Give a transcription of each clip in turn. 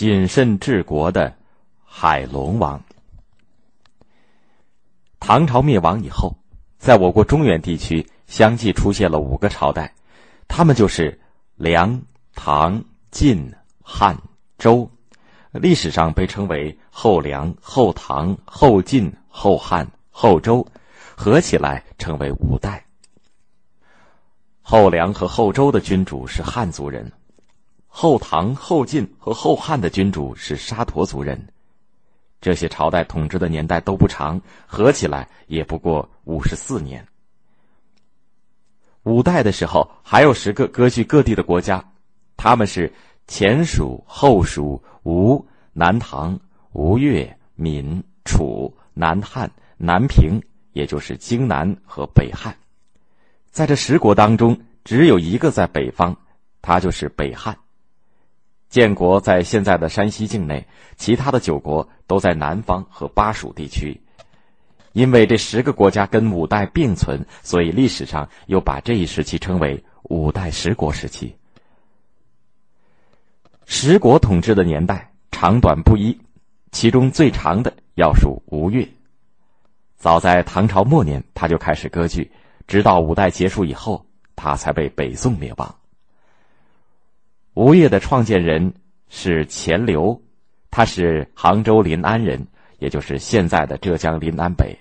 谨慎治国的海龙王。唐朝灭亡以后，在我国中原地区相继出现了五个朝代，他们就是梁、唐、晋、汉、周，历史上被称为后梁、后唐、后晋、后汉、后周，合起来称为五代。后梁和后周的君主是汉族人。后唐、后晋和后汉的君主是沙陀族人，这些朝代统治的年代都不长，合起来也不过五十四年。五代的时候，还有十个割据各地的国家，他们是前蜀、后蜀、吴、南唐、吴越、闽、楚、南汉、南平，也就是荆南和北汉。在这十国当中，只有一个在北方，它就是北汉。建国在现在的山西境内，其他的九国都在南方和巴蜀地区。因为这十个国家跟五代并存，所以历史上又把这一时期称为五代十国时期。十国统治的年代长短不一，其中最长的要数吴越。早在唐朝末年，他就开始割据，直到五代结束以后，他才被北宋灭亡。吴越的创建人是钱镠，他是杭州临安人，也就是现在的浙江临安北，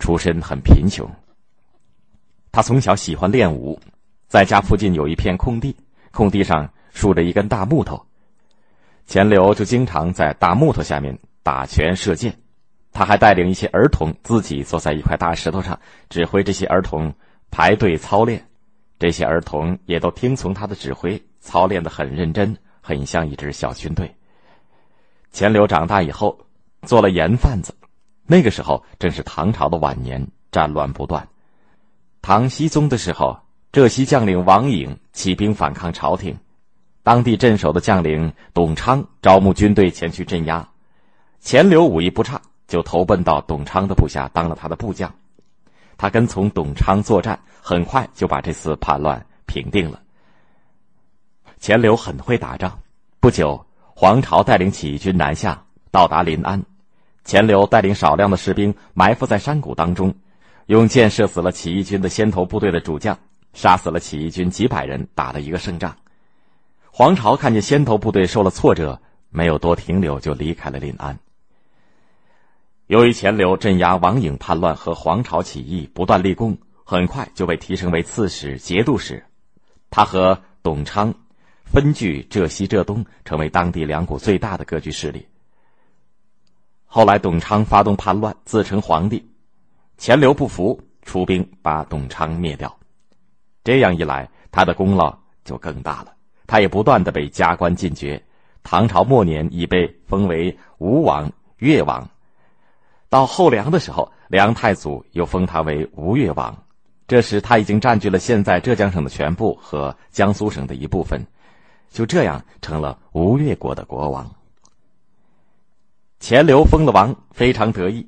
出身很贫穷。他从小喜欢练武，在家附近有一片空地，空地上竖着一根大木头，钱镠就经常在大木头下面打拳射箭。他还带领一些儿童自己坐在一块大石头上，指挥这些儿童排队操练，这些儿童也都听从他的指挥。操练的很认真，很像一支小军队。钱镠长大以后做了盐贩子，那个时候正是唐朝的晚年，战乱不断。唐僖宗的时候，浙西将领王颖起兵反抗朝廷，当地镇守的将领董昌招募军队前去镇压。钱镠武艺不差，就投奔到董昌的部下，当了他的部将。他跟从董昌作战，很快就把这次叛乱平定了。钱镠很会打仗，不久，黄巢带领起义军南下，到达临安。钱镠带领少量的士兵埋伏在山谷当中，用箭射死了起义军的先头部队的主将，杀死了起义军几百人，打了一个胜仗。黄巢看见先头部队受了挫折，没有多停留，就离开了临安。由于钱镠镇压王颖叛乱和黄巢起义不断立功，很快就被提升为刺史、节度使。他和董昌。分据浙西、浙东，成为当地两股最大的割据势力。后来，董昌发动叛乱，自称皇帝，钱镠不服，出兵把董昌灭掉。这样一来，他的功劳就更大了。他也不断的被加官进爵，唐朝末年已被封为吴王、越王。到后梁的时候，梁太祖又封他为吴越王。这时，他已经占据了现在浙江省的全部和江苏省的一部分。就这样成了吴越国的国王。钱镠封了王，非常得意。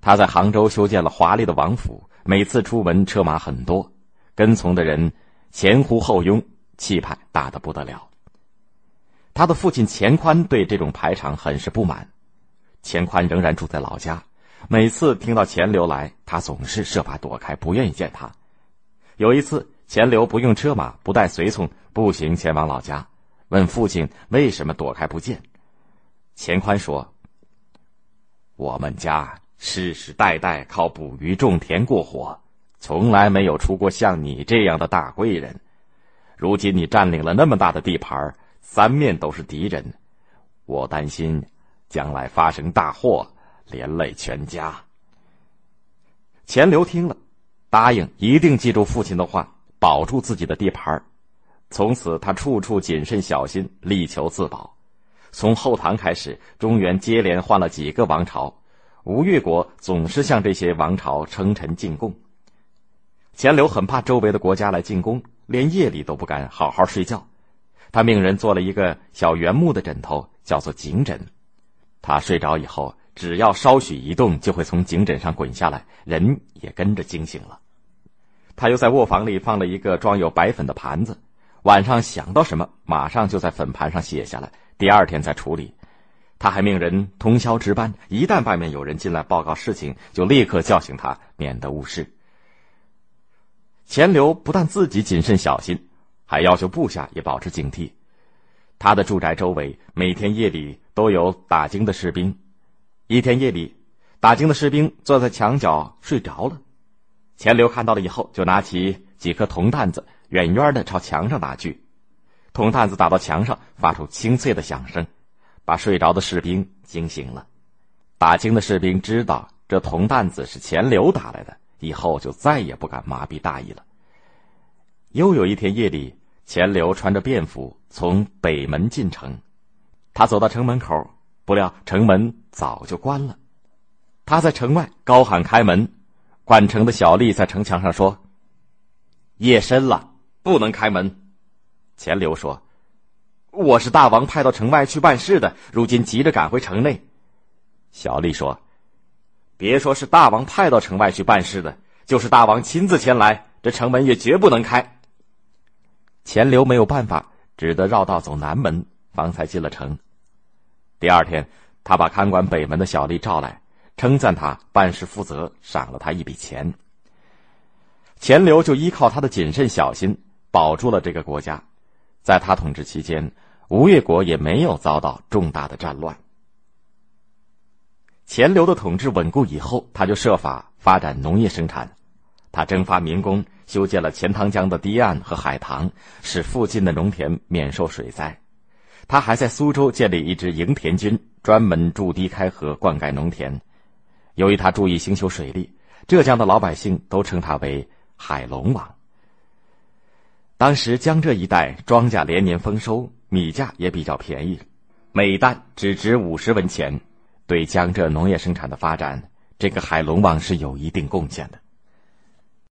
他在杭州修建了华丽的王府，每次出门车马很多，跟从的人前呼后拥，气派大的不得了。他的父亲钱宽对这种排场很是不满。钱宽仍然住在老家，每次听到钱流来，他总是设法躲开，不愿意见他。有一次，钱流不用车马，不带随从，步行前往老家。问父亲为什么躲开不见？钱宽说：“我们家世世代代靠捕鱼种田过活，从来没有出过像你这样的大贵人。如今你占领了那么大的地盘，三面都是敌人，我担心将来发生大祸，连累全家。”钱镠听了，答应一定记住父亲的话，保住自己的地盘。从此，他处处谨慎小心，力求自保。从后唐开始，中原接连换了几个王朝，吴越国总是向这些王朝称臣进贡。钱镠很怕周围的国家来进攻，连夜里都不敢好好睡觉。他命人做了一个小圆木的枕头，叫做颈枕。他睡着以后，只要稍许一动，就会从颈枕上滚下来，人也跟着惊醒了。他又在卧房里放了一个装有白粉的盘子。晚上想到什么，马上就在粉盘上写下来，第二天再处理。他还命人通宵值班，一旦外面有人进来报告事情，就立刻叫醒他，免得误事。钱刘不但自己谨慎小心，还要求部下也保持警惕。他的住宅周围每天夜里都有打更的士兵。一天夜里，打更的士兵坐在墙角睡着了，钱刘看到了以后，就拿起几颗铜弹子，远远的朝墙上打去。铜弹子打到墙上，发出清脆的响声。把睡着的士兵惊醒了，打更的士兵知道这铜弹子是钱刘打来的，以后就再也不敢麻痹大意了。又有一天夜里，钱刘穿着便服从北门进城，他走到城门口，不料城门早就关了。他在城外高喊开门，管城的小吏在城墙上说：“夜深了，不能开门。”钱刘说。我是大王派到城外去办事的，如今急着赶回城内。小丽说：“别说是大王派到城外去办事的，就是大王亲自前来，这城门也绝不能开。”钱刘没有办法，只得绕道走南门，方才进了城。第二天，他把看管北门的小吏召来，称赞他办事负责，赏了他一笔钱。钱镠就依靠他的谨慎小心，保住了这个国家。在他统治期间，吴越国也没有遭到重大的战乱。钱镠的统治稳固以后，他就设法发展农业生产。他征发民工，修建了钱塘江的堤岸和海塘，使附近的农田免受水灾。他还在苏州建立一支营田军，专门筑堤开河，灌溉农田。由于他注意兴修水利，浙江的老百姓都称他为“海龙王”。当时江浙一带庄稼连年丰收，米价也比较便宜，每担只值五十文钱，对江浙农业生产的发展，这个海龙王是有一定贡献的。